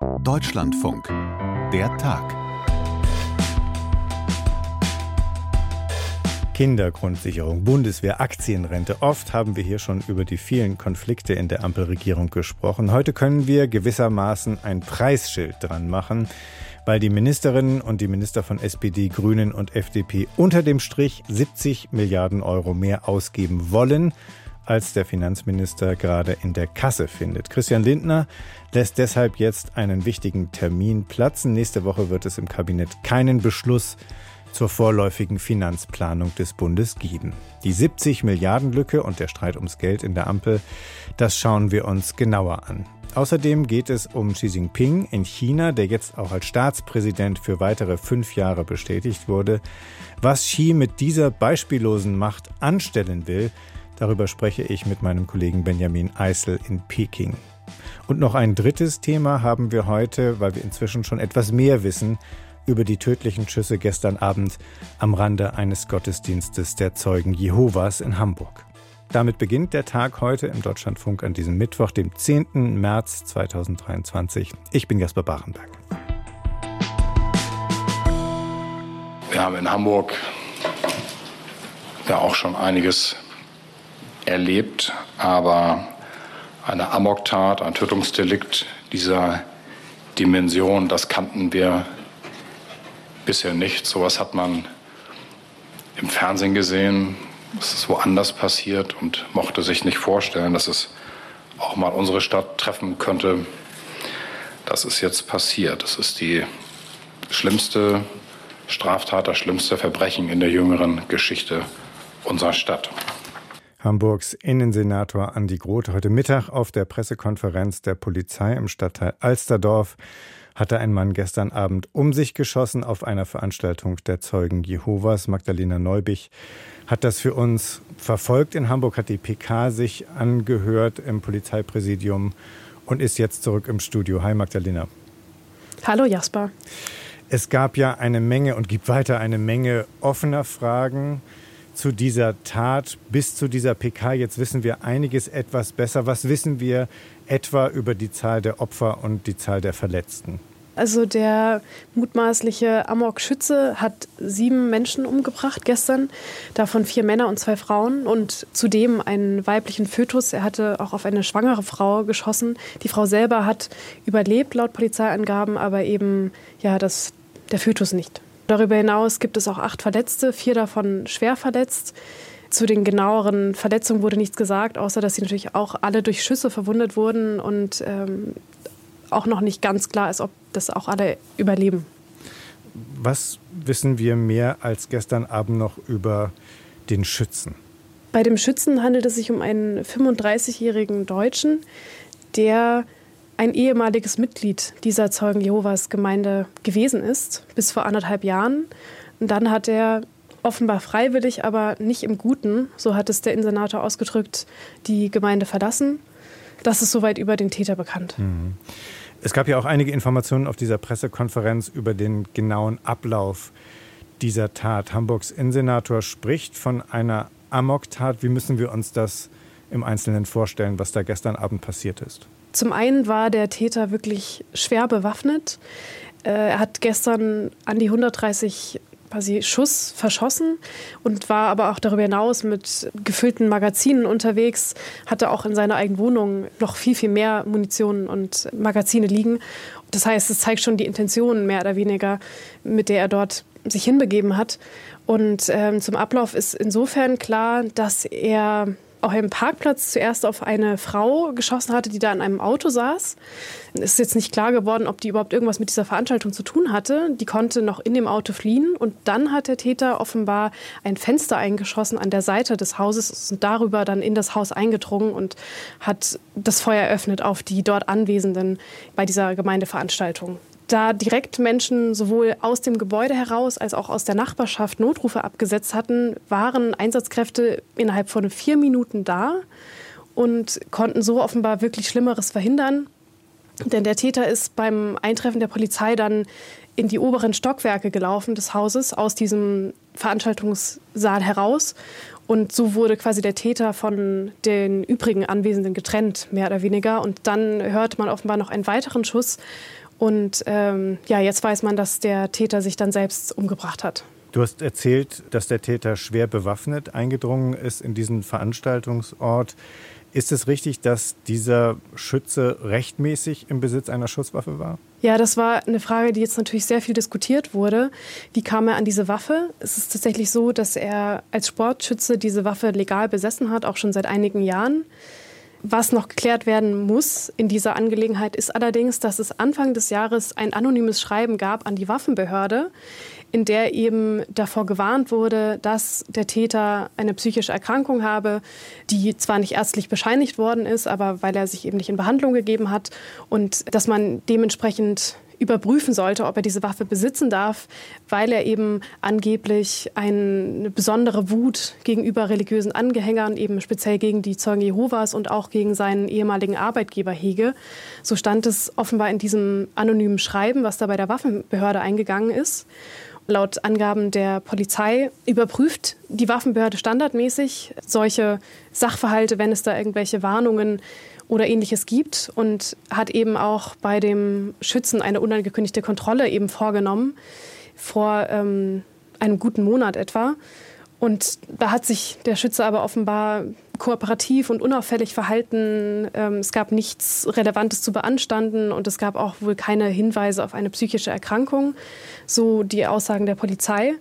Deutschlandfunk. Der Tag. Kindergrundsicherung, Bundeswehr, Aktienrente. Oft haben wir hier schon über die vielen Konflikte in der Ampelregierung gesprochen. Heute können wir gewissermaßen ein Preisschild dran machen, weil die Ministerinnen und die Minister von SPD, Grünen und FDP unter dem Strich 70 Milliarden Euro mehr ausgeben wollen, als der Finanzminister gerade in der Kasse findet. Christian Lindner lässt deshalb jetzt einen wichtigen Termin platzen. Nächste Woche wird es im Kabinett keinen Beschluss zur vorläufigen Finanzplanung des Bundes geben. Die 70 Milliarden Lücke und der Streit ums Geld in der Ampel, das schauen wir uns genauer an. Außerdem geht es um Xi Jinping in China, der jetzt auch als Staatspräsident für weitere fünf Jahre bestätigt wurde. Was Xi mit dieser beispiellosen Macht anstellen will, darüber spreche ich mit meinem Kollegen Benjamin Eisel in Peking. Und noch ein drittes Thema haben wir heute, weil wir inzwischen schon etwas mehr wissen über die tödlichen Schüsse gestern Abend am Rande eines Gottesdienstes der Zeugen Jehovas in Hamburg. Damit beginnt der Tag heute im Deutschlandfunk an diesem Mittwoch, dem 10. März 2023. Ich bin Jasper Bachenberg. Wir haben in Hamburg ja auch schon einiges erlebt, aber eine Amoktat, ein Tötungsdelikt dieser Dimension, das kannten wir bisher nicht. Sowas hat man im Fernsehen gesehen, es ist woanders passiert und mochte sich nicht vorstellen, dass es auch mal unsere Stadt treffen könnte. Das ist jetzt passiert. Das ist die schlimmste Straftat, das schlimmste Verbrechen in der jüngeren Geschichte unserer Stadt. Hamburgs Innensenator Andi Groth heute Mittag auf der Pressekonferenz der Polizei im Stadtteil Alsterdorf hatte ein Mann gestern Abend um sich geschossen auf einer Veranstaltung der Zeugen Jehovas. Magdalena Neubich hat das für uns verfolgt in Hamburg, hat die PK sich angehört im Polizeipräsidium und ist jetzt zurück im Studio. Hi Magdalena. Hallo Jasper. Es gab ja eine Menge und gibt weiter eine Menge offener Fragen zu dieser Tat bis zu dieser PK. Jetzt wissen wir einiges etwas besser. Was wissen wir etwa über die Zahl der Opfer und die Zahl der Verletzten? Also der mutmaßliche Amok-Schütze hat sieben Menschen umgebracht gestern, davon vier Männer und zwei Frauen und zudem einen weiblichen Fötus. Er hatte auch auf eine schwangere Frau geschossen. Die Frau selber hat überlebt laut Polizeiangaben, aber eben ja das, der Fötus nicht. Darüber hinaus gibt es auch acht Verletzte, vier davon schwer verletzt. Zu den genaueren Verletzungen wurde nichts gesagt, außer dass sie natürlich auch alle durch Schüsse verwundet wurden und ähm, auch noch nicht ganz klar ist, ob das auch alle überleben. Was wissen wir mehr als gestern Abend noch über den Schützen? Bei dem Schützen handelt es sich um einen 35-jährigen Deutschen, der ein ehemaliges Mitglied dieser Zeugen Jehovas Gemeinde gewesen ist, bis vor anderthalb Jahren. Und dann hat er offenbar freiwillig, aber nicht im Guten, so hat es der Insenator ausgedrückt, die Gemeinde verlassen. Das ist soweit über den Täter bekannt. Mhm. Es gab ja auch einige Informationen auf dieser Pressekonferenz über den genauen Ablauf dieser Tat. Hamburgs Innensenator spricht von einer Amoktat. Wie müssen wir uns das im Einzelnen vorstellen, was da gestern Abend passiert ist? Zum einen war der Täter wirklich schwer bewaffnet. Äh, er hat gestern an die 130 quasi Schuss verschossen und war aber auch darüber hinaus mit gefüllten Magazinen unterwegs, hatte auch in seiner eigenen Wohnung noch viel, viel mehr Munition und Magazine liegen. Das heißt, es zeigt schon die Intention mehr oder weniger, mit der er dort sich hinbegeben hat. Und ähm, zum Ablauf ist insofern klar, dass er auf einem Parkplatz zuerst auf eine Frau geschossen hatte, die da in einem Auto saß. Es ist jetzt nicht klar geworden, ob die überhaupt irgendwas mit dieser Veranstaltung zu tun hatte. Die konnte noch in dem Auto fliehen und dann hat der Täter offenbar ein Fenster eingeschossen an der Seite des Hauses und darüber dann in das Haus eingedrungen und hat das Feuer eröffnet auf die dort Anwesenden bei dieser Gemeindeveranstaltung da direkt Menschen sowohl aus dem Gebäude heraus als auch aus der Nachbarschaft Notrufe abgesetzt hatten, waren Einsatzkräfte innerhalb von vier Minuten da und konnten so offenbar wirklich Schlimmeres verhindern. Denn der Täter ist beim Eintreffen der Polizei dann in die oberen Stockwerke gelaufen des Hauses aus diesem Veranstaltungssaal heraus. Und so wurde quasi der Täter von den übrigen Anwesenden getrennt, mehr oder weniger. Und dann hörte man offenbar noch einen weiteren Schuss Und ähm, ja, jetzt weiß man, dass der Täter sich dann selbst umgebracht hat. Du hast erzählt, dass der Täter schwer bewaffnet eingedrungen ist in diesen Veranstaltungsort. Ist es richtig, dass dieser Schütze rechtmäßig im Besitz einer Schusswaffe war? Ja, das war eine Frage, die jetzt natürlich sehr viel diskutiert wurde. Wie kam er an diese Waffe? Es ist tatsächlich so, dass er als Sportschütze diese Waffe legal besessen hat, auch schon seit einigen Jahren. Was noch geklärt werden muss in dieser Angelegenheit ist allerdings, dass es Anfang des Jahres ein anonymes Schreiben gab an die Waffenbehörde, in der eben davor gewarnt wurde, dass der Täter eine psychische Erkrankung habe, die zwar nicht ärztlich bescheinigt worden ist, aber weil er sich eben nicht in Behandlung gegeben hat und dass man dementsprechend überprüfen sollte, ob er diese Waffe besitzen darf, weil er eben angeblich eine besondere Wut gegenüber religiösen Angehängern, eben speziell gegen die Zeugen Jehovas und auch gegen seinen ehemaligen Arbeitgeber hege. So stand es offenbar in diesem anonymen Schreiben, was da bei der Waffenbehörde eingegangen ist. Laut Angaben der Polizei überprüft die Waffenbehörde standardmäßig solche Sachverhalte, wenn es da irgendwelche Warnungen oder ähnliches gibt und hat eben auch bei dem Schützen eine unangekündigte Kontrolle eben vorgenommen vor ähm, einem guten Monat etwa. Und da hat sich der Schütze aber offenbar kooperativ und unauffällig verhalten. Ähm, es gab nichts Relevantes zu beanstanden und es gab auch wohl keine Hinweise auf eine psychische Erkrankung, so die Aussagen der Polizei.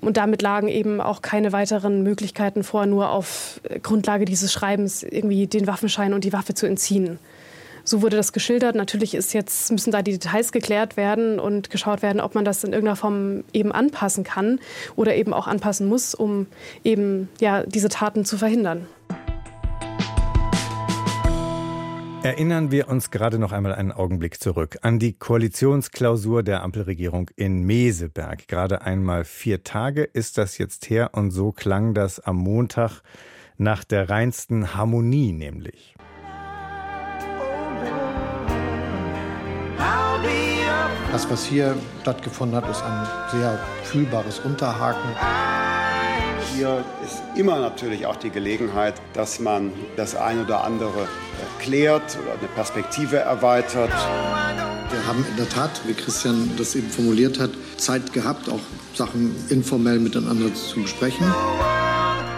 Und damit lagen eben auch keine weiteren Möglichkeiten vor, nur auf Grundlage dieses Schreibens irgendwie den Waffenschein und die Waffe zu entziehen. So wurde das geschildert. Natürlich ist jetzt, müssen da die Details geklärt werden und geschaut werden, ob man das in irgendeiner Form eben anpassen kann oder eben auch anpassen muss, um eben ja, diese Taten zu verhindern. Erinnern wir uns gerade noch einmal einen Augenblick zurück an die Koalitionsklausur der Ampelregierung in Meseberg. Gerade einmal vier Tage ist das jetzt her und so klang das am Montag nach der reinsten Harmonie nämlich. Das, was hier stattgefunden hat, ist ein sehr fühlbares Unterhaken. Hier ist immer natürlich auch die Gelegenheit, dass man das eine oder andere klärt oder eine Perspektive erweitert. Wir haben in der Tat, wie Christian das eben formuliert hat, Zeit gehabt, auch Sachen informell miteinander zu besprechen.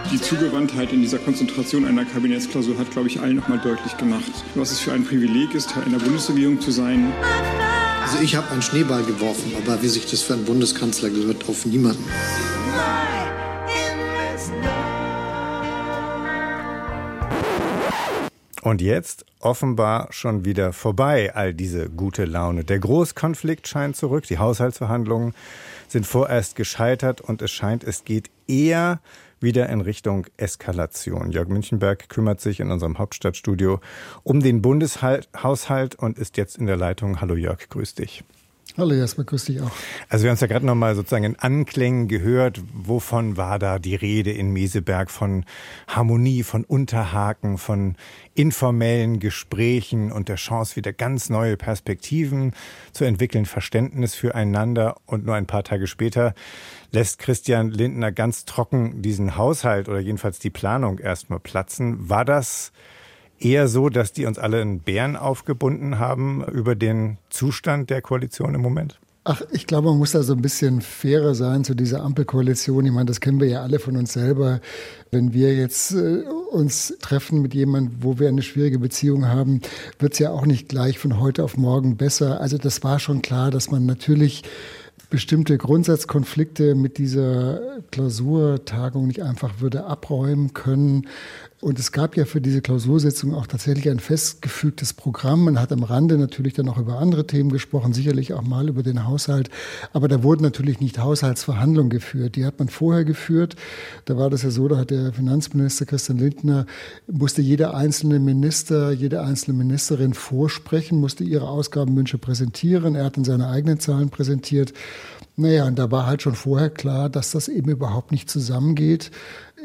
Die Zugewandtheit in dieser Konzentration einer Kabinettsklausur hat, glaube ich, allen noch mal deutlich gemacht, was es für ein Privileg ist, Teil einer Bundesregierung zu sein. Also ich habe einen Schneeball geworfen, aber wie sich das für einen Bundeskanzler gehört, auf niemanden. Und jetzt offenbar schon wieder vorbei, all diese gute Laune. Der Großkonflikt scheint zurück, die Haushaltsverhandlungen sind vorerst gescheitert und es scheint, es geht eher wieder in Richtung Eskalation. Jörg Münchenberg kümmert sich in unserem Hauptstadtstudio um den Bundeshaushalt und ist jetzt in der Leitung. Hallo Jörg, grüß dich. Hallo Jasper, grüß dich auch. Also wir haben es ja gerade nochmal sozusagen in Anklängen gehört. Wovon war da die Rede in Meseberg? Von Harmonie, von Unterhaken, von informellen Gesprächen und der Chance, wieder ganz neue Perspektiven zu entwickeln, Verständnis füreinander. Und nur ein paar Tage später lässt Christian Lindner ganz trocken diesen Haushalt oder jedenfalls die Planung erstmal platzen. War das eher so, dass die uns alle in Bären aufgebunden haben über den Zustand der Koalition im Moment? Ach, ich glaube, man muss da so ein bisschen fairer sein zu dieser Ampelkoalition. Ich meine, das kennen wir ja alle von uns selber. Wenn wir jetzt äh, uns treffen mit jemandem, wo wir eine schwierige Beziehung haben, wird es ja auch nicht gleich von heute auf morgen besser. Also das war schon klar, dass man natürlich bestimmte Grundsatzkonflikte mit dieser Klausurtagung nicht einfach würde abräumen können. Und es gab ja für diese Klausursitzung auch tatsächlich ein festgefügtes Programm. Man hat am Rande natürlich dann auch über andere Themen gesprochen, sicherlich auch mal über den Haushalt. Aber da wurden natürlich nicht Haushaltsverhandlungen geführt. Die hat man vorher geführt. Da war das ja so, da hat der Finanzminister Christian Lindner, musste jeder einzelne Minister, jede einzelne Ministerin vorsprechen, musste ihre Ausgabenwünsche präsentieren. Er hat dann seine eigenen Zahlen präsentiert. Naja, und da war halt schon vorher klar, dass das eben überhaupt nicht zusammengeht.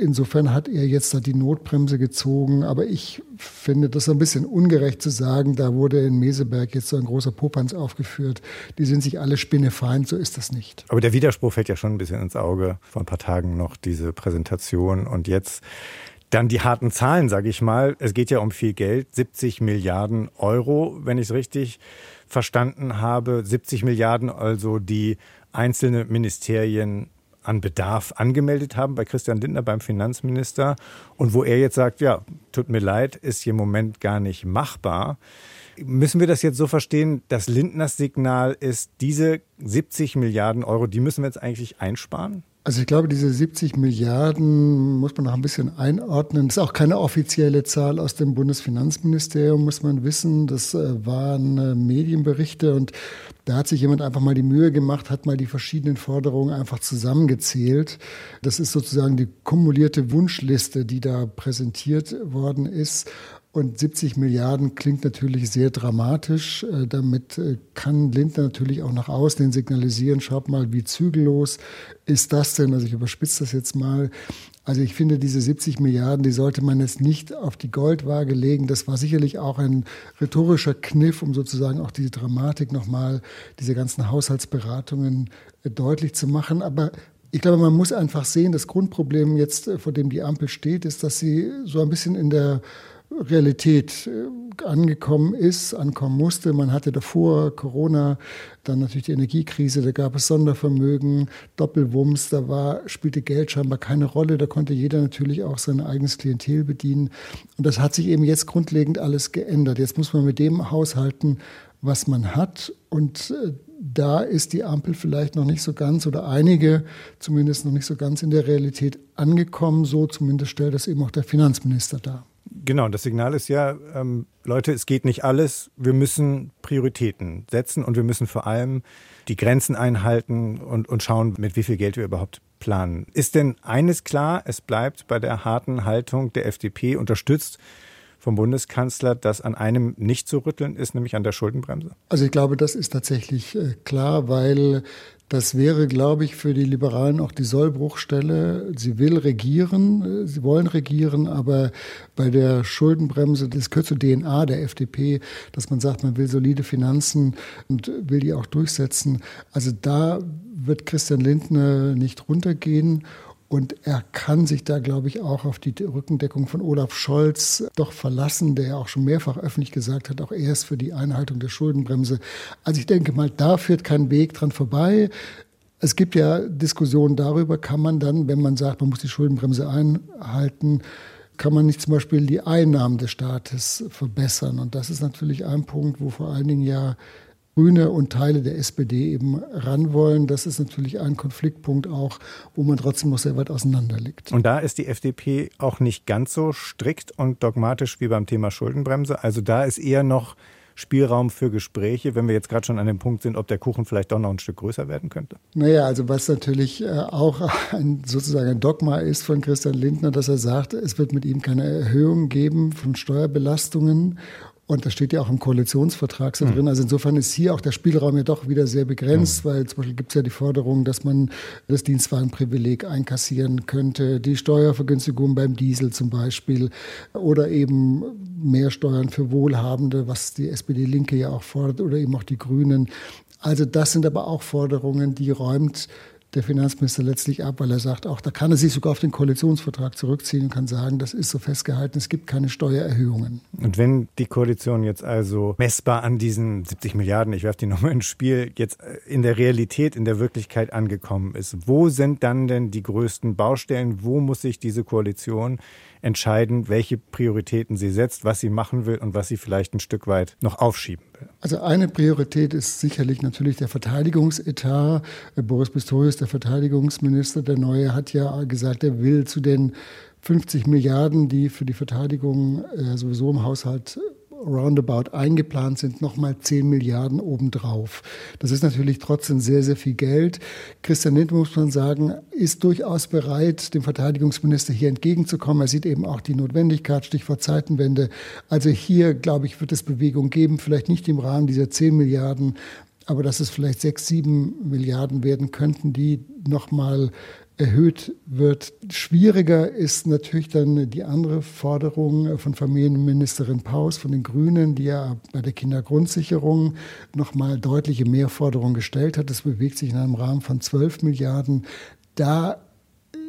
Insofern hat er jetzt da die Notbremse gezogen. Aber ich finde das ein bisschen ungerecht zu sagen, da wurde in Meseberg jetzt so ein großer Popanz aufgeführt. Die sind sich alle spinnefeind, so ist das nicht. Aber der Widerspruch fällt ja schon ein bisschen ins Auge. Vor ein paar Tagen noch diese Präsentation und jetzt Dann die harten Zahlen, sage ich mal. Es geht ja um viel Geld, 70 Milliarden Euro, wenn ich es richtig verstanden habe. 70 Milliarden also, die einzelne Ministerien an Bedarf angemeldet haben bei Christian Lindner, beim Finanzminister. Und wo er jetzt sagt, ja, tut mir leid, ist hier im Moment gar nicht machbar. Müssen wir das jetzt so verstehen, dass Lindners Signal ist, diese 70 Milliarden Euro, die müssen wir jetzt eigentlich einsparen? Also ich glaube, diese 70 Milliarden muss man noch ein bisschen einordnen. Das ist auch keine offizielle Zahl aus dem Bundesfinanzministerium, muss man wissen. Das äh, waren äh, Medienberichte und da hat sich jemand einfach mal die Mühe gemacht, hat mal die verschiedenen Forderungen einfach zusammengezählt. Das ist sozusagen die kumulierte Wunschliste, die da präsentiert worden ist. Und 70 Milliarden klingt natürlich sehr dramatisch. Äh, damit äh, kann Lindner natürlich auch nach außen signalisieren, schaut mal, wie zügellos ist das denn? Also ich überspitze das jetzt mal. Also ich finde, diese 70 Milliarden, die sollte man jetzt nicht auf die Goldwaage legen. Das war sicherlich auch ein rhetorischer Kniff, um sozusagen auch diese Dramatik nochmal, diese ganzen Haushaltsberatungen äh, deutlich zu machen. Aber ich glaube, man muss einfach sehen, das Grundproblem jetzt, vor dem die Ampel steht, ist, dass sie so ein bisschen in der Realität äh, angekommen ist, ankommen musste. Man hatte davor Corona, dann natürlich die Energiekrise, da gab es Sondervermögen, Doppelwumms, da war, spielte Geld scheinbar keine Rolle, da konnte jeder natürlich auch sein eigenes Klientel bedienen. Und das hat sich eben jetzt grundlegend alles geändert. Jetzt muss man mit dem haushalten, was man hat. Und äh, da ist die Ampel vielleicht noch nicht so ganz oder einige zumindest noch nicht so ganz in der Realität angekommen. So zumindest stellt das eben auch der Finanzminister dar. Genau, das Signal ist ja, ähm, Leute, es geht nicht alles. Wir müssen Prioritäten setzen und wir müssen vor allem die Grenzen einhalten und, und schauen, mit wie viel Geld wir überhaupt planen. Ist denn eines klar, es bleibt bei der harten Haltung der FDP unterstützt vom Bundeskanzler, dass an einem nicht zu rütteln ist, nämlich an der Schuldenbremse? Also ich glaube, das ist tatsächlich äh, klar, weil das wäre, glaube ich, für die Liberalen auch die Sollbruchstelle. Sie will regieren, sie wollen regieren, aber bei der Schuldenbremse, das gehört zur DNA der FDP, dass man sagt, man will solide Finanzen und will die auch durchsetzen. Also da wird Christian Lindner nicht runtergehen. Und er kann sich da, glaube ich, auch auf die Rückendeckung von Olaf Scholz doch verlassen, der ja auch schon mehrfach öffentlich gesagt hat, auch er ist für die Einhaltung der Schuldenbremse. Also ich denke mal, da führt kein Weg dran vorbei. Es gibt ja Diskussionen darüber, kann man dann, wenn man sagt, man muss die Schuldenbremse einhalten, kann man nicht zum Beispiel die Einnahmen des Staates verbessern. Und das ist natürlich ein Punkt, wo vor allen Dingen ja Grüne und Teile der SPD eben ran wollen. Das ist natürlich ein Konfliktpunkt auch, wo man trotzdem noch sehr weit auseinander liegt. Und da ist die FDP auch nicht ganz so strikt und dogmatisch wie beim Thema Schuldenbremse. Also da ist eher noch Spielraum für Gespräche, wenn wir jetzt gerade schon an dem Punkt sind, ob der Kuchen vielleicht doch noch ein Stück größer werden könnte? Naja, also was natürlich äh, auch ein, sozusagen ein Dogma ist von Christian Lindner, dass er sagt, es wird mit ihm keine Erhöhung geben von Steuerbelastungen und das steht ja auch im Koalitionsvertrag so mhm. drin. Also insofern ist hier auch der Spielraum ja doch wieder sehr begrenzt, mhm. weil zum Beispiel gibt es ja die Forderung, dass man das Dienstwagenprivileg einkassieren könnte, die Steuervergünstigung beim Diesel zum Beispiel oder eben mehr Steuern für Wohlhabende, was die SPD-Linke ja auch fordert oder eben auch die Grünen. Also das sind aber auch Forderungen, die räumt der Finanzminister letztlich ab, weil er sagt, auch da kann er sich sogar auf den Koalitionsvertrag zurückziehen und kann sagen, das ist so festgehalten, es gibt keine Steuererhöhungen. Und wenn die Koalition jetzt also messbar an diesen 70 Milliarden, ich werfe die nochmal ins Spiel, jetzt in der Realität, in der Wirklichkeit angekommen ist, wo sind dann denn die größten Baustellen? Wo muss sich diese Koalition entscheiden, welche Prioritäten sie setzt, was sie machen will und was sie vielleicht ein Stück weit noch aufschieben will. Also eine Priorität ist sicherlich natürlich der Verteidigungsetat. Boris Pistorius, der Verteidigungsminister, der neue, hat ja gesagt, er will zu den 50 Milliarden, die für die Verteidigung äh, sowieso im Haushalt roundabout eingeplant sind, nochmal 10 Milliarden obendrauf. Das ist natürlich trotzdem sehr, sehr viel Geld. Christian Lindner, muss man sagen, ist durchaus bereit, dem Verteidigungsminister hier entgegenzukommen. Er sieht eben auch die Notwendigkeit, Stichwort Zeitenwende. Also hier, glaube ich, wird es Bewegung geben, vielleicht nicht im Rahmen dieser 10 Milliarden, aber dass es vielleicht 6, 7 Milliarden werden könnten, die nochmal erhöht wird. Schwieriger ist natürlich dann die andere Forderung von Familienministerin Paus von den Grünen, die ja bei der Kindergrundsicherung nochmal deutliche Mehrforderungen gestellt hat. Das bewegt sich in einem Rahmen von 12 Milliarden. Da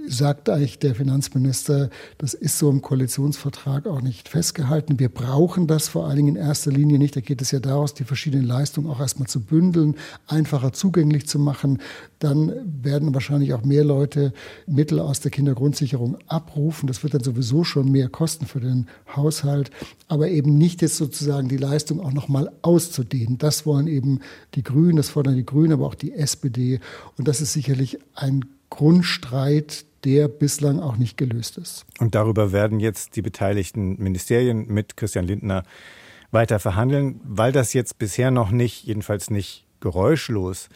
sagt eigentlich der Finanzminister, das ist so im Koalitionsvertrag auch nicht festgehalten. Wir brauchen das vor allen Dingen in erster Linie nicht. Da geht es ja daraus, die verschiedenen Leistungen auch erstmal zu bündeln, einfacher zugänglich zu machen. Dann werden wahrscheinlich auch mehr Leute Mittel aus der Kindergrundsicherung abrufen. Das wird dann sowieso schon mehr kosten für den Haushalt. Aber eben nicht jetzt sozusagen die Leistung auch nochmal auszudehnen. Das wollen eben die Grünen, das fordern die Grünen, aber auch die SPD. Und das ist sicherlich ein Grundstreit, der bislang auch nicht gelöst ist. Und darüber werden jetzt die beteiligten Ministerien mit Christian Lindner weiter verhandeln, weil das jetzt bisher noch nicht, jedenfalls nicht geräuschlos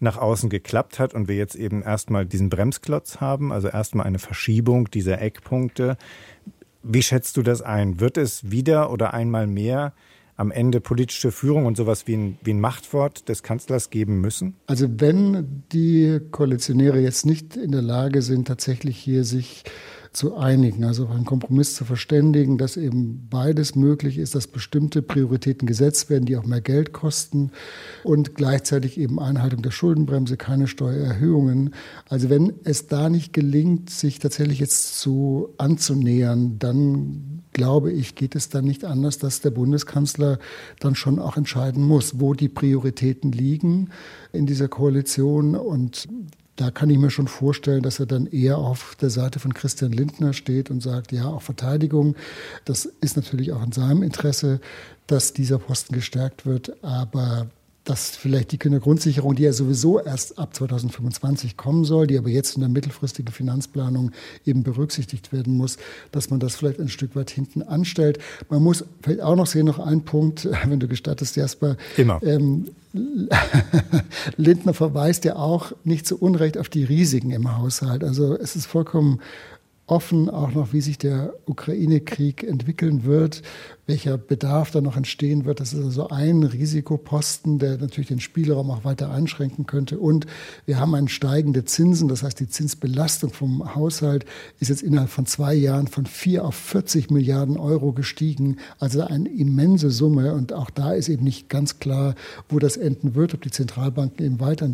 nach außen geklappt hat und wir jetzt eben erstmal diesen Bremsklotz haben, also erstmal eine Verschiebung dieser Eckpunkte. Wie schätzt du das ein? Wird es wieder oder einmal mehr am Ende politische Führung und sowas wie ein, wie ein Machtwort des Kanzlers geben müssen? Also wenn die Koalitionäre jetzt nicht in der Lage sind, tatsächlich hier sich zu einigen, also auf einen Kompromiss zu verständigen, dass eben beides möglich ist, dass bestimmte Prioritäten gesetzt werden, die auch mehr Geld kosten und gleichzeitig eben Einhaltung der Schuldenbremse, keine Steuererhöhungen. Also wenn es da nicht gelingt, sich tatsächlich jetzt zu anzunähern, dann glaube ich, geht es dann nicht anders, dass der Bundeskanzler dann schon auch entscheiden muss, wo die Prioritäten liegen in dieser Koalition. Und da kann ich mir schon vorstellen, dass er dann eher auf der Seite von Christian Lindner steht und sagt, ja, auch Verteidigung, das ist natürlich auch in seinem Interesse, dass dieser Posten gestärkt wird, aber dass vielleicht die Kindergrundsicherung, die ja sowieso erst ab 2025 kommen soll, die aber jetzt in der mittelfristigen Finanzplanung eben berücksichtigt werden muss, dass man das vielleicht ein Stück weit hinten anstellt. Man muss vielleicht auch noch sehen, noch ein Punkt, wenn du gestattest, Jasper. Immer. Ähm, Lindner verweist ja auch nicht zu Unrecht auf die Risiken im Haushalt. Also es ist vollkommen offen auch noch, wie sich der Ukraine-Krieg entwickeln wird welcher Bedarf da noch entstehen wird. Das ist also ein Risikoposten, der natürlich den Spielraum auch weiter einschränken könnte. Und wir haben einen steigende Zinsen. Das heißt, die Zinsbelastung vom Haushalt ist jetzt innerhalb von zwei Jahren von vier auf 40 Milliarden Euro gestiegen. Also eine immense Summe. Und auch da ist eben nicht ganz klar, wo das enden wird, ob die Zentralbanken eben weiter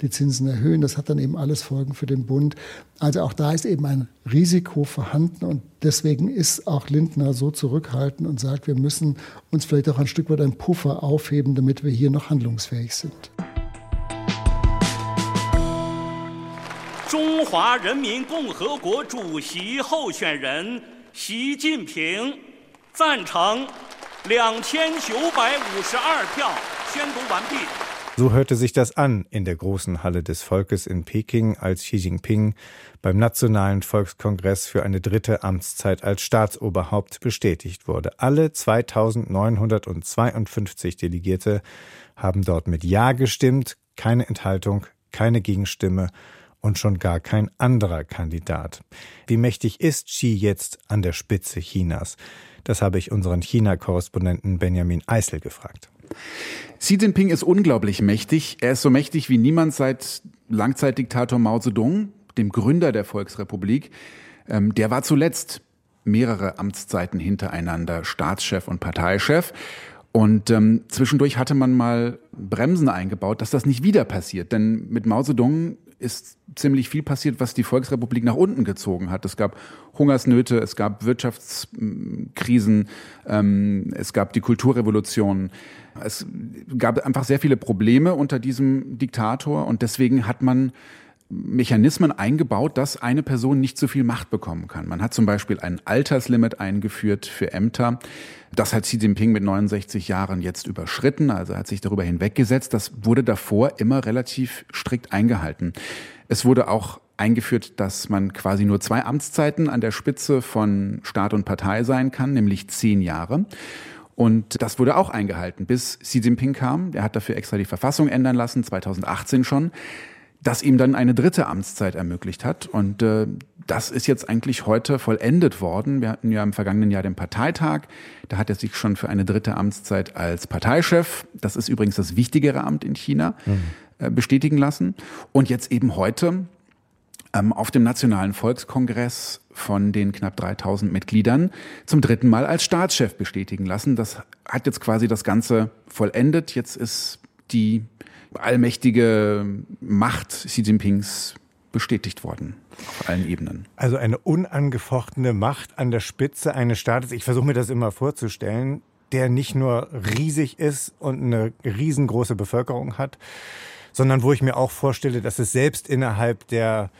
die Zinsen erhöhen. Das hat dann eben alles Folgen für den Bund. Also auch da ist eben ein Risiko vorhanden. Und deswegen ist auch Lindner so zurückhaltend und sagt, sagt, wir müssen uns vielleicht auch ein Stück weit einen Puffer aufheben, damit wir hier noch handlungsfähig sind. 中华人民共和国主席候选人习近平赞成两千九百五十二票，宣读完毕。 So hörte sich das an in der großen Halle des Volkes in Peking, als Xi Jinping beim Nationalen Volkskongress für eine dritte Amtszeit als Staatsoberhaupt bestätigt wurde. Alle 2952 Delegierte haben dort mit Ja gestimmt, keine Enthaltung, keine Gegenstimme und schon gar kein anderer Kandidat. Wie mächtig ist Xi jetzt an der Spitze Chinas? Das habe ich unseren China-Korrespondenten Benjamin Eisel gefragt. Xi Jinping ist unglaublich mächtig. Er ist so mächtig wie niemand seit Langzeitdiktator Mao Zedong, dem Gründer der Volksrepublik. Ähm, der war zuletzt mehrere Amtszeiten hintereinander Staatschef und Parteichef. Und ähm, zwischendurch hatte man mal Bremsen eingebaut, dass das nicht wieder passiert. Denn mit Mao Zedong ist ziemlich viel passiert, was die Volksrepublik nach unten gezogen hat. Es gab Hungersnöte, es gab Wirtschaftskrisen, ähm, es gab die Kulturrevolution. Es gab einfach sehr viele Probleme unter diesem Diktator und deswegen hat man Mechanismen eingebaut, dass eine Person nicht so viel Macht bekommen kann. Man hat zum Beispiel ein Alterslimit eingeführt für Ämter. Das hat Xi Jinping mit 69 Jahren jetzt überschritten, also hat sich darüber hinweggesetzt. Das wurde davor immer relativ strikt eingehalten. Es wurde auch eingeführt, dass man quasi nur zwei Amtszeiten an der Spitze von Staat und Partei sein kann, nämlich zehn Jahre. Und das wurde auch eingehalten, bis Xi Jinping kam. Er hat dafür extra die Verfassung ändern lassen, 2018 schon das ihm dann eine dritte Amtszeit ermöglicht hat. Und äh, das ist jetzt eigentlich heute vollendet worden. Wir hatten ja im vergangenen Jahr den Parteitag. Da hat er sich schon für eine dritte Amtszeit als Parteichef, das ist übrigens das wichtigere Amt in China, mhm. äh, bestätigen lassen. Und jetzt eben heute ähm, auf dem Nationalen Volkskongress von den knapp 3000 Mitgliedern zum dritten Mal als Staatschef bestätigen lassen. Das hat jetzt quasi das Ganze vollendet. Jetzt ist die allmächtige Macht Xi Jinpings bestätigt worden auf allen Ebenen. Also eine unangefochtene Macht an der Spitze eines Staates. Ich versuche mir das immer vorzustellen, der nicht nur riesig ist und eine riesengroße Bevölkerung hat, sondern wo ich mir auch vorstelle, dass es selbst innerhalb der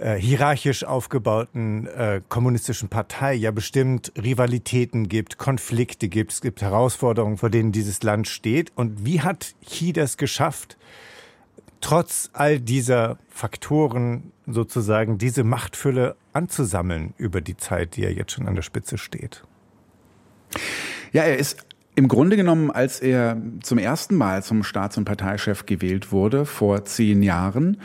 äh, hierarchisch aufgebauten äh, kommunistischen Partei ja bestimmt Rivalitäten gibt, Konflikte gibt, es gibt Herausforderungen, vor denen dieses Land steht. Und wie hat Xi das geschafft, trotz all dieser Faktoren sozusagen diese Machtfülle anzusammeln über die Zeit, die er jetzt schon an der Spitze steht? Ja, er ist im Grunde genommen, als er zum ersten Mal zum Staats- und Parteichef gewählt wurde, vor zehn Jahren,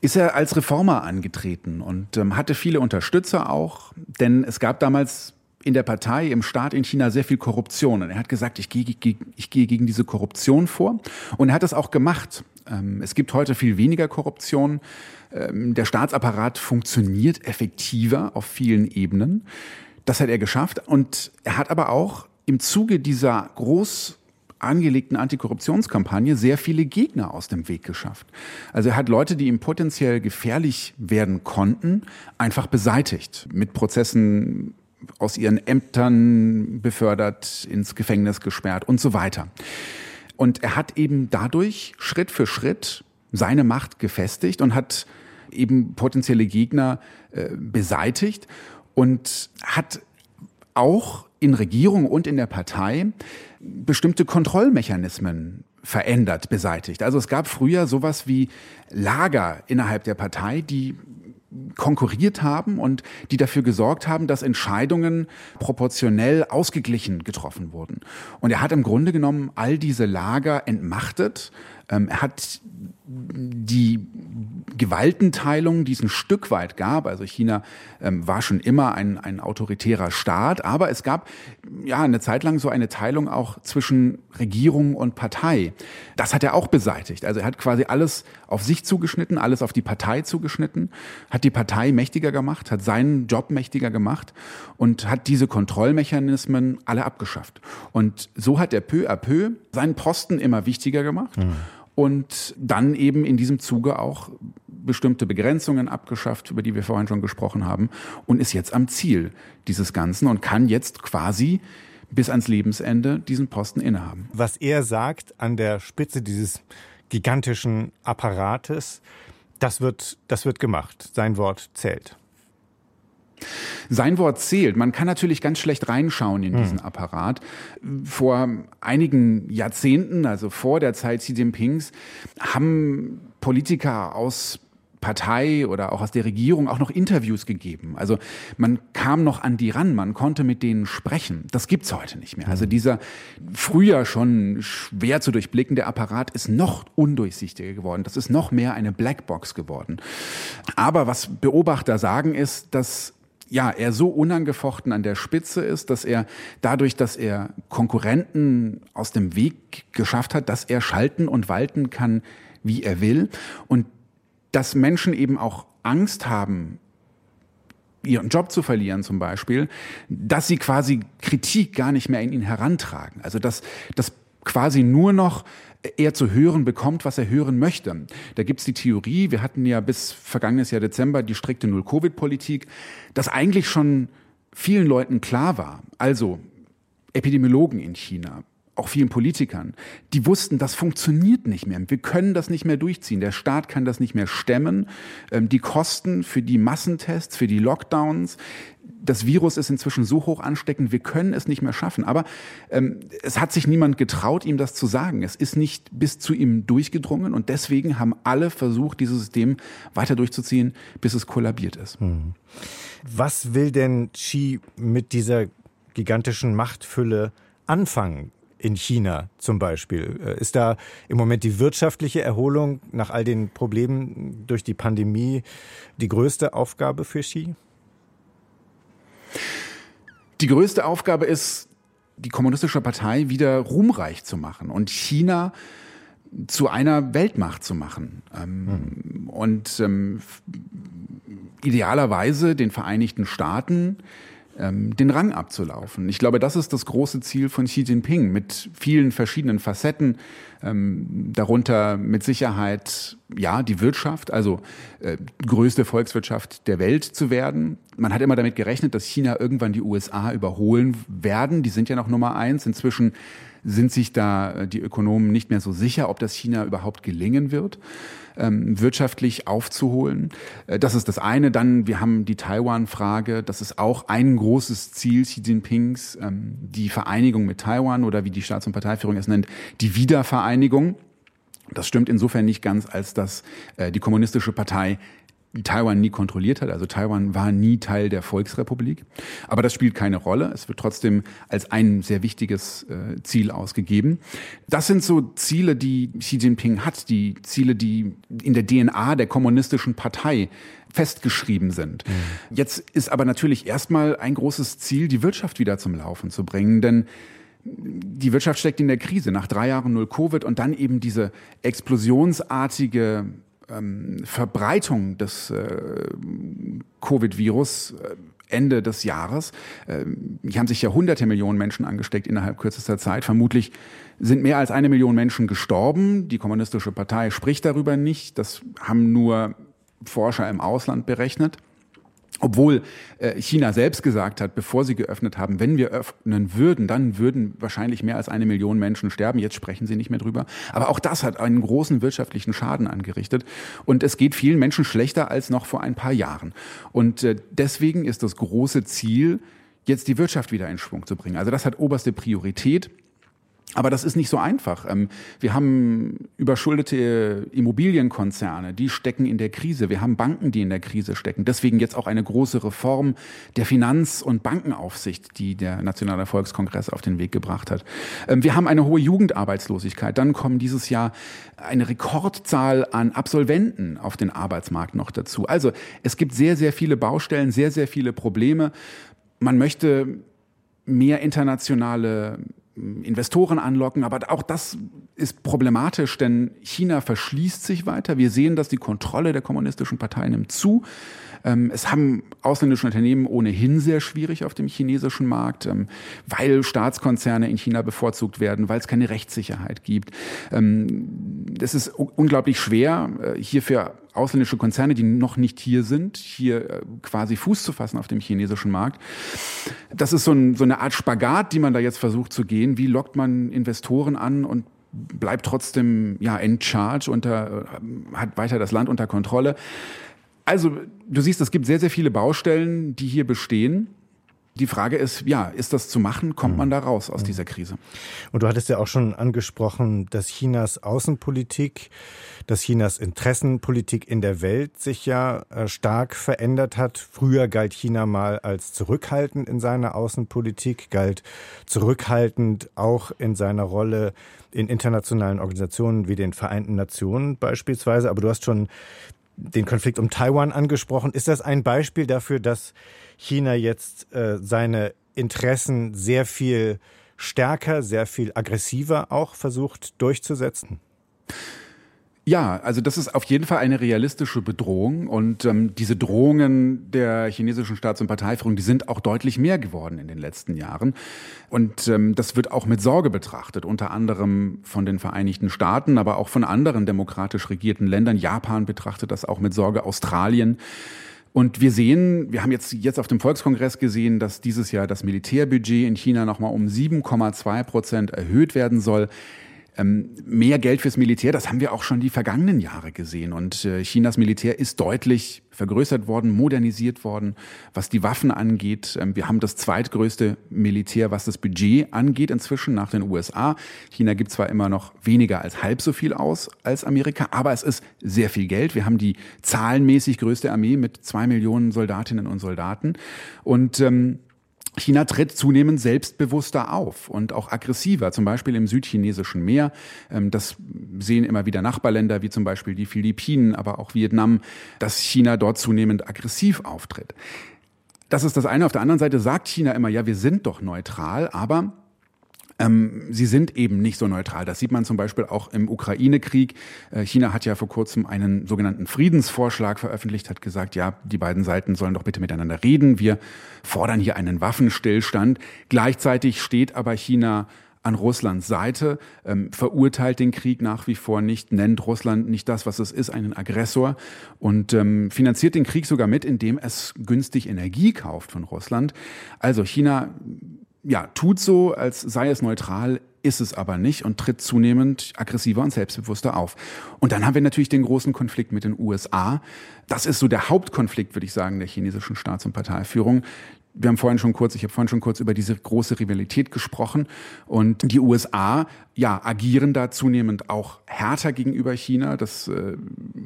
ist er als Reformer angetreten und ähm, hatte viele Unterstützer auch, denn es gab damals in der Partei, im Staat in China sehr viel Korruption. Und er hat gesagt, ich gehe, ich gehe gegen diese Korruption vor. Und er hat das auch gemacht. Ähm, es gibt heute viel weniger Korruption. Ähm, der Staatsapparat funktioniert effektiver auf vielen Ebenen. Das hat er geschafft. Und er hat aber auch im Zuge dieser groß angelegten Antikorruptionskampagne sehr viele Gegner aus dem Weg geschafft. Also er hat Leute, die ihm potenziell gefährlich werden konnten, einfach beseitigt. Mit Prozessen aus ihren Ämtern befördert, ins Gefängnis gesperrt und so weiter. Und er hat eben dadurch Schritt für Schritt seine Macht gefestigt und hat eben potenzielle Gegner äh, beseitigt und hat auch in Regierung und in der Partei bestimmte Kontrollmechanismen verändert, beseitigt. Also es gab früher sowas wie Lager innerhalb der Partei, die konkurriert haben und die dafür gesorgt haben, dass Entscheidungen proportionell ausgeglichen getroffen wurden. Und er hat im Grunde genommen all diese Lager entmachtet. Ähm, er hat die Gewaltenteilung, die es ein Stück weit gab. Also China ähm, war schon immer ein, ein autoritärer Staat, aber es gab ja eine Zeit lang so eine Teilung auch zwischen Regierung und Partei. Das hat er auch beseitigt. Also er hat quasi alles auf sich zugeschnitten, alles auf die Partei zugeschnitten, hat die Partei mächtiger gemacht, hat seinen Job mächtiger gemacht und hat diese Kontrollmechanismen alle abgeschafft. Und so hat er peu à peu seinen Posten immer wichtiger gemacht. Mhm und dann eben in diesem Zuge auch bestimmte Begrenzungen abgeschafft, über die wir vorhin schon gesprochen haben, und ist jetzt am Ziel dieses Ganzen und kann jetzt quasi bis ans Lebensende diesen Posten innehaben. Was er sagt an der Spitze dieses gigantischen Apparates, das wird, das wird gemacht. Sein Wort zählt. Sein Wort zählt. Man kann natürlich ganz schlecht reinschauen in hm. diesen Apparat. Vor einigen Jahrzehnten, also vor der Zeit Xi Jinpings, haben Politiker aus Partei oder auch aus der Regierung auch noch Interviews gegeben. Also man kam noch an die ran, man konnte mit denen sprechen. Das gibt's heute nicht mehr. Also hm. dieser früher schon schwer zu durchblickende Apparat ist noch undurchsichtiger geworden. Das ist noch mehr eine Blackbox geworden. Aber was Beobachter sagen ist, dass ja, er so unangefochten an der Spitze ist, dass er dadurch, dass er Konkurrenten aus dem Weg geschafft hat, dass er schalten und walten kann, wie er will und dass Menschen eben auch Angst haben, ihren Job zu verlieren zum Beispiel, dass sie quasi Kritik gar nicht mehr in ihn herantragen. Also dass, dass quasi nur noch er zu hören bekommt, was er hören möchte. Da gibt's die Theorie, wir hatten ja bis vergangenes Jahr Dezember die strikte Null-Covid-Politik, dass eigentlich schon vielen Leuten klar war, also Epidemiologen in China, auch vielen Politikern, die wussten, das funktioniert nicht mehr. Wir können das nicht mehr durchziehen. Der Staat kann das nicht mehr stemmen. Ähm, die Kosten für die Massentests, für die Lockdowns, das Virus ist inzwischen so hoch ansteckend, wir können es nicht mehr schaffen. Aber ähm, es hat sich niemand getraut, ihm das zu sagen. Es ist nicht bis zu ihm durchgedrungen und deswegen haben alle versucht, dieses System weiter durchzuziehen, bis es kollabiert ist. Hm. Was will denn Xi mit dieser gigantischen Machtfülle anfangen? in China zum Beispiel? Äh, ist da im Moment die wirtschaftliche Erholung nach all den Problemen durch die Pandemie die größte Aufgabe für Xi? Die größte Aufgabe ist, die kommunistische Partei wieder ruhmreich zu machen und China zu einer Weltmacht zu machen. Ähm, hm. Und ähm, idealerweise den Vereinigten Staaten ähm, den Rang abzulaufen. Ich glaube, das ist das große Ziel von Xi Jinping mit vielen verschiedenen Facetten, ähm, darunter mit Sicherheit ja, die Wirtschaft, also äh, größte Volkswirtschaft der Welt zu werden. Man hat immer damit gerechnet, dass China irgendwann die USA überholen werden. Die sind ja noch Nummer eins. Inzwischen sind sich da äh, die Ökonomen nicht mehr so sicher, ob das China überhaupt gelingen wird, ähm, wirtschaftlich aufzuholen. Äh, das ist das eine. Dann, wir haben die Taiwan-Frage. Das ist auch ein großes Ziel Xi Jinpings, ähm, die Vereinigung mit Taiwan oder wie die Staats- und Parteiführung es nennt, die Wiedervereinigung. Das stimmt insofern nicht ganz, als dass äh, die kommunistische Partei Taiwan nie kontrolliert hat. Also Taiwan war nie Teil der Volksrepublik. Aber das spielt keine Rolle. Es wird trotzdem als ein sehr wichtiges äh, Ziel ausgegeben. Das sind so Ziele, die Xi Jinping hat, die Ziele, die in der DNA der kommunistischen Partei festgeschrieben sind. Mhm. Jetzt ist aber natürlich erstmal ein großes Ziel, die Wirtschaft wieder zum Laufen zu bringen, denn die Wirtschaft steckt in der Krise nach drei Jahren null Covid und dann eben diese explosionsartige ähm, Verbreitung des äh, Covid-Virus äh, Ende des Jahres. Ähm, hier haben sich ja hunderte Millionen Menschen angesteckt innerhalb kürzester Zeit. Vermutlich sind mehr als eine Million Menschen gestorben. Die Kommunistische Partei spricht darüber nicht. Das haben nur Forscher im Ausland berechnet. Obwohl äh, China selbst gesagt hat, bevor sie geöffnet haben, wenn wir öffnen würden, dann würden wahrscheinlich mehr als eine Million Menschen sterben. Jetzt sprechen sie nicht mehr drüber. Aber auch das hat einen großen wirtschaftlichen Schaden angerichtet. Und es geht vielen Menschen schlechter als noch vor ein paar Jahren. Und äh, deswegen ist das große Ziel, jetzt die Wirtschaft wieder in Schwung zu bringen. Also das hat oberste Priorität. Aber das ist nicht so einfach. Ähm, wir haben überschuldete Immobilienkonzerne, die stecken in der Krise. Wir haben Banken, die in der Krise stecken. Deswegen jetzt auch eine große Reform der Finanz- und Bankenaufsicht, die der Nationale Volkskongress auf den Weg gebracht hat. Ähm, wir haben eine hohe Jugendarbeitslosigkeit. Dann kommen dieses Jahr eine Rekordzahl an Absolventen auf den Arbeitsmarkt noch dazu. Also es gibt sehr, sehr viele Baustellen, sehr, sehr viele Probleme. Man möchte mehr internationale Investoren anlocken. Aber auch das ist problematisch, denn China verschließt sich weiter. Wir sehen, dass die Kontrolle der kommunistischen Partei nimmt zu. Ähm, es haben ausländische Unternehmen ohnehin sehr schwierig auf dem chinesischen Markt, ähm, weil Staatskonzerne in China bevorzugt werden, weil es keine Rechtssicherheit gibt. Ähm, es ist unglaublich schwer, äh, hier für ausländische Konzerne, die noch nicht hier sind, hier äh, quasi Fuß zu fassen auf dem chinesischen Markt. Das ist so, ein, so eine Art Spagat, die man da jetzt versucht zu gehen. Wie lockt man Investoren an und bleibt trotzdem ja in charge unter äh, hat weiter das Land unter Kontrolle. Also, du siehst, es gibt sehr sehr viele Baustellen, die hier bestehen. Die Frage ist, ja, ist das zu machen? Kommt man da raus aus dieser Krise? Und du hattest ja auch schon angesprochen, dass Chinas Außenpolitik, dass Chinas Interessenpolitik in der Welt sich ja äh, stark verändert hat. Früher galt China mal als zurückhaltend in seiner Außenpolitik, galt zurückhaltend auch in seiner Rolle in internationalen Organisationen wie den Vereinten Nationen beispielsweise. Aber du hast schon den Konflikt um Taiwan angesprochen. Ist das ein Beispiel dafür, dass China jetzt äh, seine Interessen sehr viel stärker, sehr viel aggressiver auch versucht durchzusetzen? Ja, also das ist auf jeden Fall eine realistische Bedrohung und ähm, diese Drohungen der chinesischen Staats- und Parteiführung, die sind auch deutlich mehr geworden in den letzten Jahren und ähm, das wird auch mit Sorge betrachtet, unter anderem von den Vereinigten Staaten, aber auch von anderen demokratisch regierten Ländern. Japan betrachtet das auch mit Sorge, Australien. Und wir sehen, wir haben jetzt, jetzt auf dem Volkskongress gesehen, dass dieses Jahr das Militärbudget in China nochmal um 7,2 Prozent erhöht werden soll. Ähm, mehr Geld fürs Militär, das haben wir auch schon die vergangenen Jahre gesehen. Und äh, Chinas Militär ist deutlich vergrößert worden, modernisiert worden, was die Waffen angeht. Ähm, wir haben das zweitgrößte Militär, was das Budget angeht, inzwischen nach den USA. China gibt zwar immer noch weniger als halb so viel aus als Amerika, aber es ist sehr viel Geld. Wir haben die zahlenmäßig größte Armee mit zwei Millionen Soldatinnen und Soldaten. Und ähm, China tritt zunehmend selbstbewusster auf und auch aggressiver, zum Beispiel im südchinesischen Meer. Ähm, das sehen immer wieder Nachbarländer wie zum Beispiel die Philippinen, aber auch Vietnam, dass China dort zunehmend aggressiv auftritt. Das ist das eine. Auf der anderen Seite sagt China immer, ja, wir sind doch neutral, aber ähm, sie sind eben nicht so neutral. Das sieht man zum Beispiel auch im Ukraine-Krieg. Äh, China hat ja vor kurzem einen sogenannten Friedensvorschlag veröffentlicht, hat gesagt, ja, die beiden Seiten sollen doch bitte miteinander reden. Wir fordern hier einen Waffenstillstand. Gleichzeitig steht aber China an Russlands Seite, ähm, verurteilt den Krieg nach wie vor nicht, nennt Russland nicht das, was es ist, einen Aggressor und ähm, finanziert den Krieg sogar mit, indem es günstig Energie kauft von Russland. Also China ja, tut so, als sei es neutral, ist es aber nicht und tritt zunehmend aggressiver und selbstbewusster auf. Und dann haben wir natürlich den großen Konflikt mit den USA. Das ist so der Hauptkonflikt, würde ich sagen, der chinesischen Staats- und Parteiführung wir haben vorhin schon kurz, ich habe vorhin schon kurz über diese große Rivalität gesprochen und die USA ja agieren da zunehmend auch härter gegenüber China. Das äh,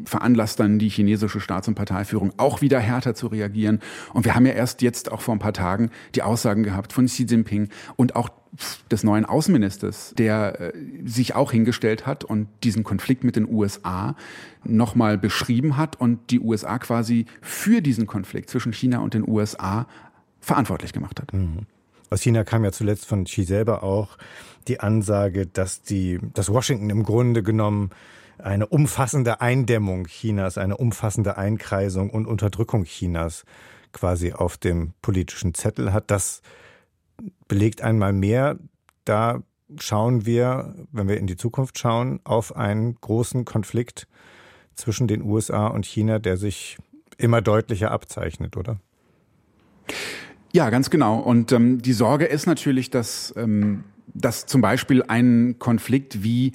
veranlasst dann die chinesische Staats- und Parteiführung auch wieder härter zu reagieren. Und wir haben ja erst jetzt auch vor ein paar Tagen die Aussagen gehabt von Xi Jinping und auch des neuen Außenministers, der äh, sich auch hingestellt hat und diesen Konflikt mit den USA nochmal beschrieben hat und die USA quasi für diesen Konflikt zwischen China und den USA verantwortlich gemacht hat. Mhm. Aus China kam ja zuletzt von Xi selber auch die Ansage, dass die, dass Washington im Grunde genommen eine umfassende Eindämmung Chinas, eine umfassende Einkreisung und Unterdrückung Chinas quasi auf dem politischen Zettel hat. Das belegt einmal mehr, da schauen wir, wenn wir in die Zukunft schauen, auf einen großen Konflikt zwischen den USA und China, der sich immer deutlicher abzeichnet, oder? Ja, ganz genau. Und ähm, die Sorge ist natürlich, dass, ähm, dass zum Beispiel ein Konflikt wie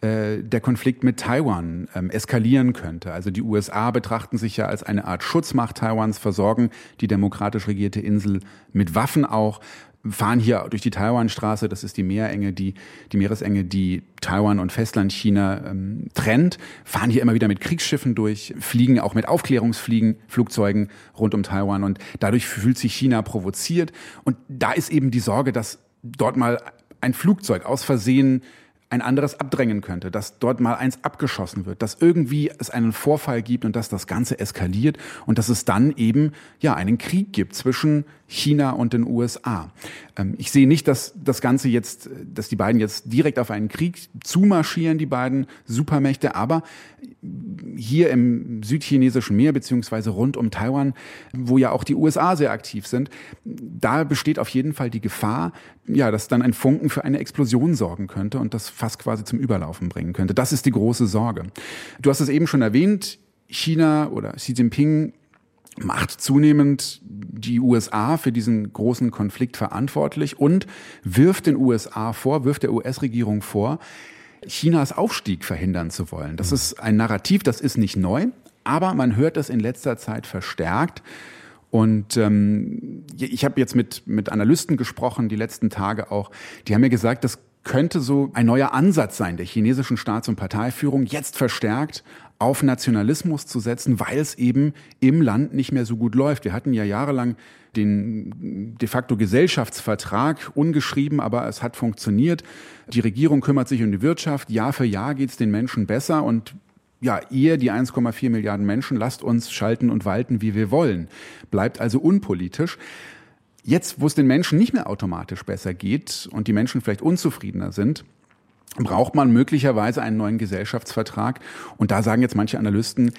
äh, der Konflikt mit Taiwan ähm, eskalieren könnte. Also die USA betrachten sich ja als eine Art Schutzmacht Taiwans, versorgen die demokratisch regierte Insel mit Waffen auch fahren hier durch die Taiwanstraße, das ist die Meerenge, die, die Meeresenge, die Taiwan und Festlandchina ähm, trennt, fahren hier immer wieder mit Kriegsschiffen durch, fliegen auch mit Aufklärungsfliegen, Flugzeugen rund um Taiwan. Und dadurch fühlt sich China provoziert. Und da ist eben die Sorge, dass dort mal ein Flugzeug aus Versehen ein anderes abdrängen könnte, dass dort mal eins abgeschossen wird, dass irgendwie es einen Vorfall gibt und dass das Ganze eskaliert und dass es dann eben ja einen Krieg gibt zwischen China und den USA. Ähm, ich sehe nicht, dass das Ganze jetzt, dass die beiden jetzt direkt auf einen Krieg zumarschieren, die beiden Supermächte, aber hier im südchinesischen Meer beziehungsweise rund um Taiwan, wo ja auch die USA sehr aktiv sind, da besteht auf jeden Fall die Gefahr, ja, dass dann ein Funken für eine Explosion sorgen könnte und das fast quasi zum Überlaufen bringen könnte. Das ist die große Sorge. Du hast es eben schon erwähnt, China oder Xi Jinping macht zunehmend die USA für diesen großen Konflikt verantwortlich und wirft den USA vor, wirft der US-Regierung vor, Chinas Aufstieg verhindern zu wollen. Das ist ein Narrativ, das ist nicht neu, aber man hört das in letzter Zeit verstärkt. Und ähm, ich habe jetzt mit, mit Analysten gesprochen, die letzten Tage auch, die haben mir gesagt, das könnte so ein neuer Ansatz sein der chinesischen Staats- und Parteiführung, jetzt verstärkt auf Nationalismus zu setzen, weil es eben im Land nicht mehr so gut läuft. Wir hatten ja jahrelang den de facto Gesellschaftsvertrag ungeschrieben, aber es hat funktioniert. Die Regierung kümmert sich um die Wirtschaft. Jahr für Jahr geht es den Menschen besser und ja, ihr, die 1,4 Milliarden Menschen, lasst uns schalten und walten, wie wir wollen. Bleibt also unpolitisch. Jetzt, wo es den Menschen nicht mehr automatisch besser geht und die Menschen vielleicht unzufriedener sind, braucht man möglicherweise einen neuen Gesellschaftsvertrag. Und da sagen jetzt manche Analysten,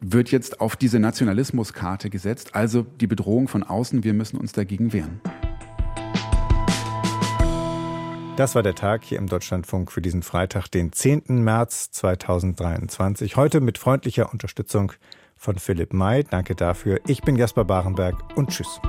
wird jetzt auf diese Nationalismuskarte gesetzt, also die Bedrohung von außen, wir müssen uns dagegen wehren. Das war der Tag hier im Deutschlandfunk für diesen Freitag, den 10. März 2023. Heute mit freundlicher Unterstützung von Philipp May. Danke dafür. Ich bin Jasper Barenberg und tschüss.